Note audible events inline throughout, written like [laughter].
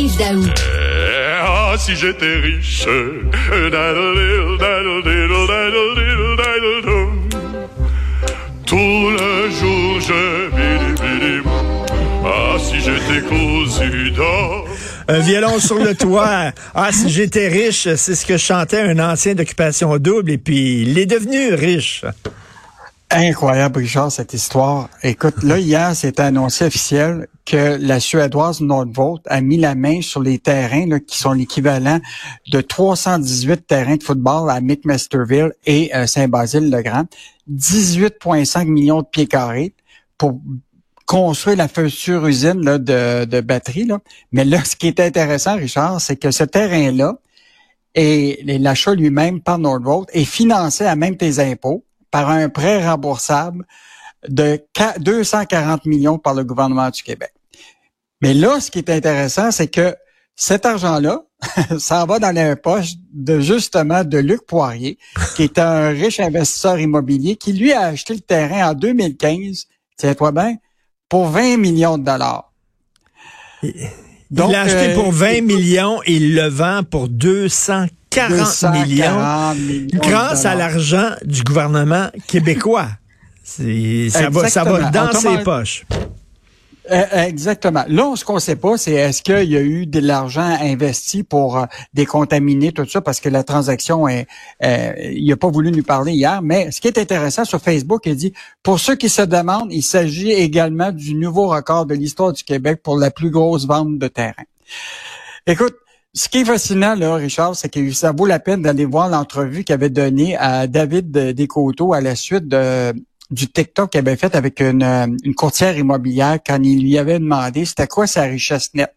Yves Daou. Ah, si j'étais riche. Tout le jour, je Ah, si j'étais cousu d'or. Un violon sur le toit. Ah, si j'étais riche, c'est ce que chantait un ancien d'occupation double et puis il est devenu riche. Incroyable, Richard, cette histoire. Écoute, là, [laughs] hier, c'était annoncé officiel que la Suédoise Nordvolt a mis la main sur les terrains là, qui sont l'équivalent de 318 terrains de football à McMasterville et euh, Saint-Basile-le-Grand. 18,5 millions de pieds carrés pour construire la future usine là, de, de batterie. Là. Mais là, [laughs] ce qui est intéressant, Richard, c'est que ce terrain-là et l'achat lui-même par Nordvolt est financé à même tes impôts par un prêt remboursable de 240 millions par le gouvernement du Québec. Mais là, ce qui est intéressant, c'est que cet argent-là, [laughs] ça va dans les poches de justement de Luc Poirier, qui est un riche investisseur immobilier qui lui a acheté le terrain en 2015, tiens-toi bien, pour 20 millions de dollars. il l'a acheté pour 20 euh, millions et il le vend pour 240 40 millions, grâce à l'argent du gouvernement québécois. Ça va, ça va dans ses poches. Euh, exactement. Là, ce qu'on ne sait pas, c'est est-ce qu'il y a eu de l'argent investi pour euh, décontaminer tout ça, parce que la transaction est, euh, il n'a pas voulu nous parler hier. Mais ce qui est intéressant sur Facebook, il dit pour ceux qui se demandent, il s'agit également du nouveau record de l'histoire du Québec pour la plus grosse vente de terrain. Écoute, ce qui est fascinant, là, Richard, c'est que ça vaut la peine d'aller voir l'entrevue qu'il avait donnée à David Descoteaux à la suite de, du TikTok qu'il avait fait avec une, une, courtière immobilière quand il lui avait demandé c'était quoi sa richesse nette.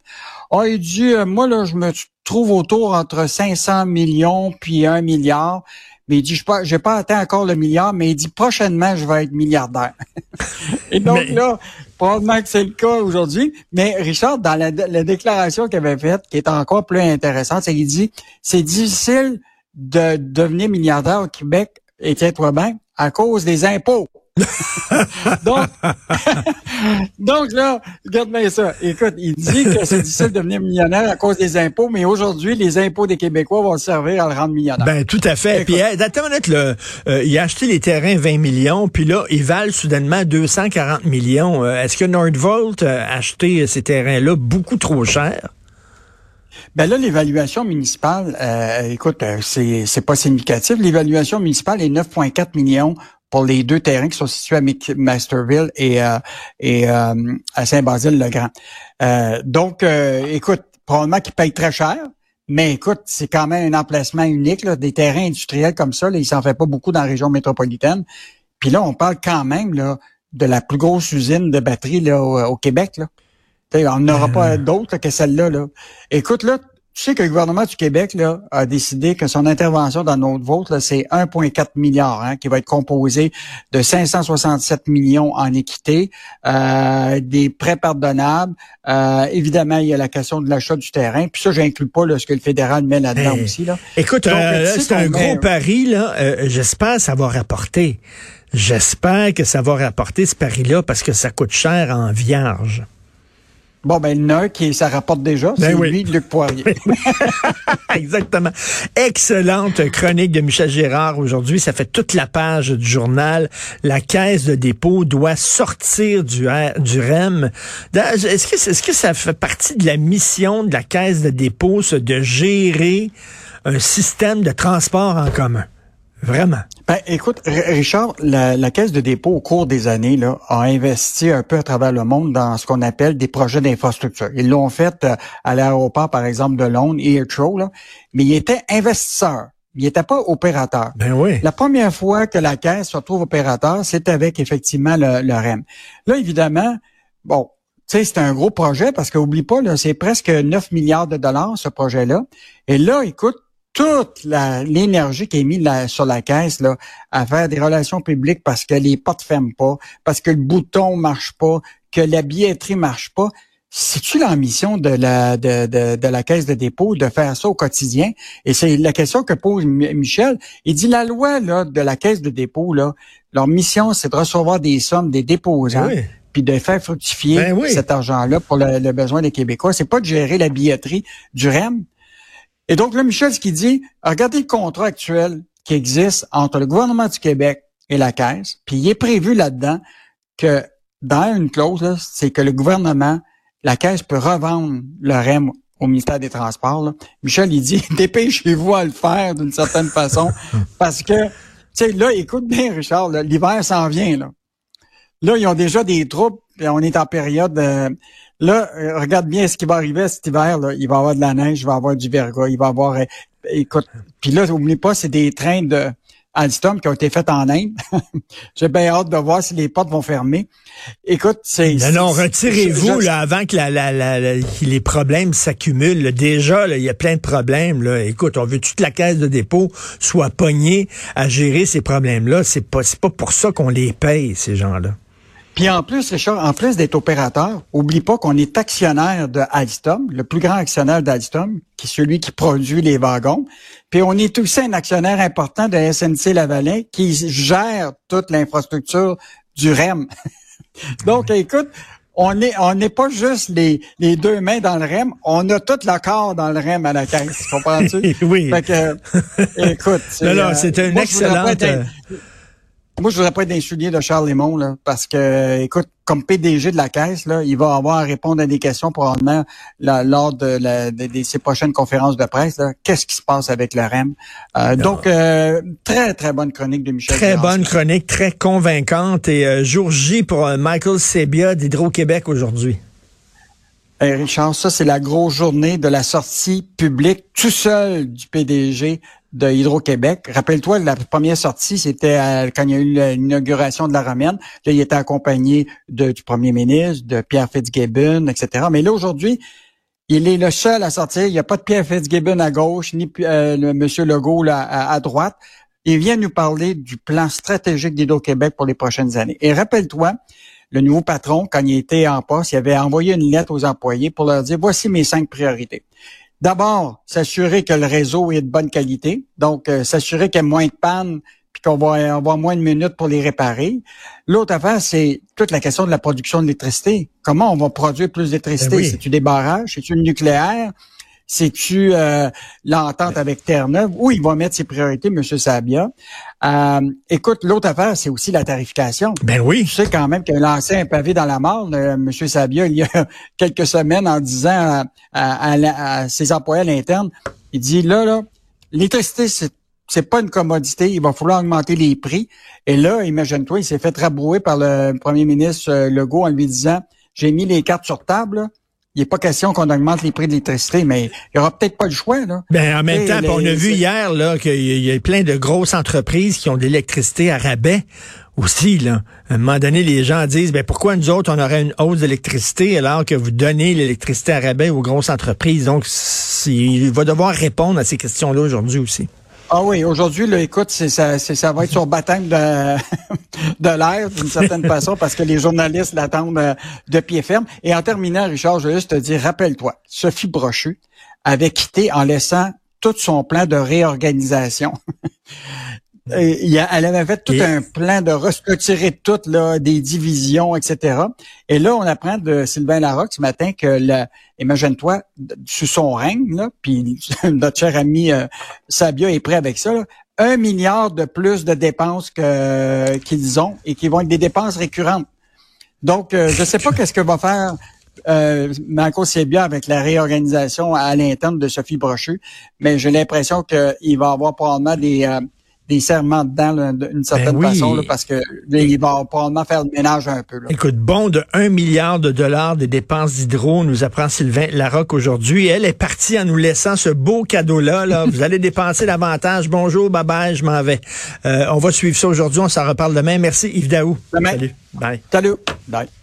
Ah, il dit, euh, moi, là, je me trouve autour entre 500 millions puis 1 milliard. Mais il dit, je n'ai pas, pas atteint encore le milliard, mais il dit, prochainement, je vais être milliardaire. [laughs] Et donc là, probablement que c'est le cas aujourd'hui. Mais Richard, dans la, déclaration qu'il avait faite, qui est encore plus intéressante, c'est qu'il dit, c'est difficile de devenir milliardaire au Québec, et tiens-toi bien, à cause des impôts. [laughs] donc, [laughs] donc là, regarde bien ça. Écoute, il dit que c'est difficile de devenir millionnaire à cause des impôts, mais aujourd'hui, les impôts des Québécois vont servir à le rendre millionnaire. Ben, tout à fait. Puis, attends le, euh, il a acheté les terrains 20 millions, puis là, ils valent soudainement 240 millions. Euh, est-ce que Nordvolt a acheté ces terrains-là beaucoup trop cher? Ben là, l'évaluation municipale, euh, écoute, c'est c'est pas significatif. L'évaluation municipale est 9,4 millions pour les deux terrains qui sont situés à Masterville et, euh, et euh, à Saint-Basile-le-Grand. Euh, donc, écoute, probablement qu'ils payent très cher, mais écoute, c'est quand même un emplacement unique, là, des terrains industriels comme ça, là, il s'en fait pas beaucoup dans la région métropolitaine. Puis là, on parle quand même là, de la plus grosse usine de batterie là, au, Québec. Là. on n'aura pas d'autres que celle-là. Là. Écoute, là, tu sais que le gouvernement du Québec là, a décidé que son intervention dans notre vote, c'est 1,4 milliard hein, qui va être composé de 567 millions en équité, euh, des prêts pardonnables. Euh, évidemment, il y a la question de l'achat du terrain. Puis ça, j'inclus pas là, ce que le fédéral met là-dedans aussi. Là. Écoute, euh, c'est un gros pari. là. J'espère que ça va rapporter. J'espère que ça va rapporter ce pari-là parce que ça coûte cher en vierge. Bon, ben, il y en a un qui, ça rapporte déjà, ben c'est lui, Luc Poirier. [laughs] Exactement. Excellente chronique de Michel Gérard aujourd'hui. Ça fait toute la page du journal. La caisse de dépôt doit sortir du, du REM. Est-ce que, est-ce que ça fait partie de la mission de la caisse de dépôt, de gérer un système de transport en commun? Vraiment. Ben, écoute, Richard, la, Caisse de dépôt, au cours des années, là, a investi un peu à travers le monde dans ce qu'on appelle des projets d'infrastructure. Ils l'ont fait euh, à l'aéroport, par exemple, de Londres, Heathrow, là, mais ils étaient investisseurs. Il n'était pas opérateur. Ben oui. La première fois que la Caisse se retrouve opérateur, c'est avec, effectivement, le, le REM. Là, évidemment, bon, tu sais, c'est un gros projet parce qu'oublie pas, là, c'est presque 9 milliards de dollars, ce projet-là. Et là, écoute, toute l'énergie qui est mise sur la caisse là, à faire des relations publiques parce que les portes ferment pas, parce que le bouton marche pas, que la billetterie marche pas. C'est-tu l'ambition de la de, de, de, la caisse de dépôt de faire ça au quotidien? Et c'est la question que pose Michel. Il dit la loi là, de la caisse de dépôt, là, leur mission, c'est de recevoir des sommes des déposants puis de faire fructifier Ben oui. cet argent-là pour le, le besoin des Québécois. C'est pas de gérer la billetterie du REM. Et donc là, Michel, ce qu'il dit, regardez le contrat actuel qui existe entre le gouvernement du Québec et la Caisse, puis il est prévu là-dedans que dans une clause, là, c'est que le gouvernement, la Caisse peut revendre le REM au ministère des Transports. là. Michel, il dit, [laughs] dépêchez-vous à le faire d'une certaine façon, [laughs] parce que, tu sais, là, écoute bien, Richard, l'hiver s'en vient, là. Là, ils ont déjà des troupes, puis on est en période... euh, là, euh, regarde bien ce qui va arriver cet hiver. Là. Il va y avoir de la neige, il va y avoir du verglas, il va y avoir... euh, écoute, puis là, n'oublie pas, c'est des trains de Alstom qui ont été faits en Inde. [laughs] J'ai bien hâte de voir si les portes vont fermer. Écoute, c'est... Non, non, retirez-vous là, avant que la, la, la- que les problèmes s'accumulent. Déjà, il y a plein de problèmes. Là. Écoute, on veut toute la caisse de dépôt soit pognée à gérer ces problèmes-là. C'est pas, c'est pas pour ça qu'on les paye, ces gens-là. Puis en plus, Richard, en plus d'être opérateur, oublie pas qu'on est actionnaire de Alstom, le plus grand actionnaire d'Alstom, qui est celui qui produit les wagons. Puis on est aussi un actionnaire important de SNC Lavalin qui gère toute l'infrastructure du REM. [laughs] Donc, écoute, on est on n'est pas juste les, les deux mains dans le REM, on a tout le corps dans le REM à la caisse, comprends-tu? [laughs] Oui. Fait que, [laughs] écoute, Non, non, euh, c'est une moi, je moi, je voudrais pas être souliers de Charles Lemont, là, parce que, écoute, comme PDG de la Caisse, là, il va avoir à répondre à des questions probablement là, lors de, la, de- de ses prochaines conférences de presse. Qu'est-ce qui se passe avec le REM? Euh, donc, euh, très, très bonne chronique de Michel Très bonne chronique, très convaincante. Et euh, jour J pour euh, Michael Sebia d'Hydro-Québec aujourd'hui. Richard, ça, c'est la grosse journée de la sortie publique tout seul du PDG de Hydro-Québec. Rappelle-toi, la première sortie, c'était quand il y a eu l'inauguration de la Romaine. Là, il était accompagné du premier ministre, de Pierre Fitzgibbon, etc. Mais là, aujourd'hui, il est le seul à sortir. Il n'y a pas de Pierre Fitzgibbon à gauche, ni euh, le monsieur Legault là, à droite. Il vient nous parler du plan stratégique d'Hydro-Québec pour les prochaines années. Et rappelle-toi, le nouveau patron, quand il était en poste, il avait envoyé une lettre aux employés pour leur dire, voici mes cinq priorités. D'abord, s'assurer que le réseau est de bonne qualité. Donc, euh, s'assurer qu'il y a moins de pannes puis qu'on va avoir moins de minutes pour les réparer. L'autre affaire, c'est toute la question de la production d'électricité. Comment on va produire plus d'électricité? Ben oui. C'est-tu des barrages? C'est-tu le nucléaire? C'est-tu euh, l'entente avec Terre-Neuve? Où il va mettre ses priorités, M. Sabia? Euh, écoute, l'autre affaire, c'est aussi la tarification. Ben oui. Je sais quand même qu'il a lancé un pavé dans la mort, le, M. Sabia, il y a [laughs] quelques semaines en disant à, à- à la- à ses employés à l'interne, il dit là, là, l'électricité, c'est c'est pas une commodité, il va falloir augmenter les prix. Et là, imagine-toi, il s'est fait rabrouer par le premier ministre euh, Legault en lui disant, j'ai mis les cartes sur table, là. Il n'est pas question qu'on augmente les prix de l'électricité, mais il y aura peut-être pas le choix, là. Ben, en même Et temps, les- on a vu hier là qu'il y a- plein de grosses entreprises qui ont de l'électricité à rabais aussi. Là. À un moment donné, les gens disent ben pourquoi nous autres on aurait une hausse d'électricité alors que vous donnez l'électricité à rabais aux grosses entreprises? Donc il va devoir répondre à ces questions-là aujourd'hui aussi. Ah oui, aujourd'hui, là, écoute, c'est ça, c'est- ça va être sur baptême de, [laughs] de l'air, d'une certaine façon, parce que les journalistes l'attendent euh, de pied ferme. Et en terminant, Richard, je veux juste te dire, rappelle-toi, Sophie Brochu avait quitté en laissant tout son plan de réorganisation. [laughs] Et il y a- elle avait fait tout Et- un plan de restructurer tout, là, des divisions, etc. Et là, on apprend de Sylvain Larocque ce matin que, le- imagine-toi, sous son règne, là, puis [laughs] notre cher ami euh, Sabia est prêt avec ça, là, un milliard de plus de dépenses que qu'ils ont et qui vont être des dépenses récurrentes. Donc, euh, je ne sais pas qu'est-ce que va faire euh, Marco Sebia avec la réorganisation à l'interne de Sophie Brochu, mais j'ai l'impression qu'il va avoir probablement des, euh, des serments dedans d'une certaine oui. façon, là, parce que là, il va probablement faire le ménage un peu. Là. Écoute, bon de 1 milliard de dollars des dépenses d'hydro, nous apprend Sylvain Larocque aujourd'hui. Elle est partie en nous laissant ce beau cadeau-là. Là. Vous allez dépenser davantage. Bonjour, bye bye, je m'en vais. Euh, on va suivre ça aujourd'hui. On s'en reparle demain. Merci Yves Daou. Demain. Salut. Bye. Salut. Bye.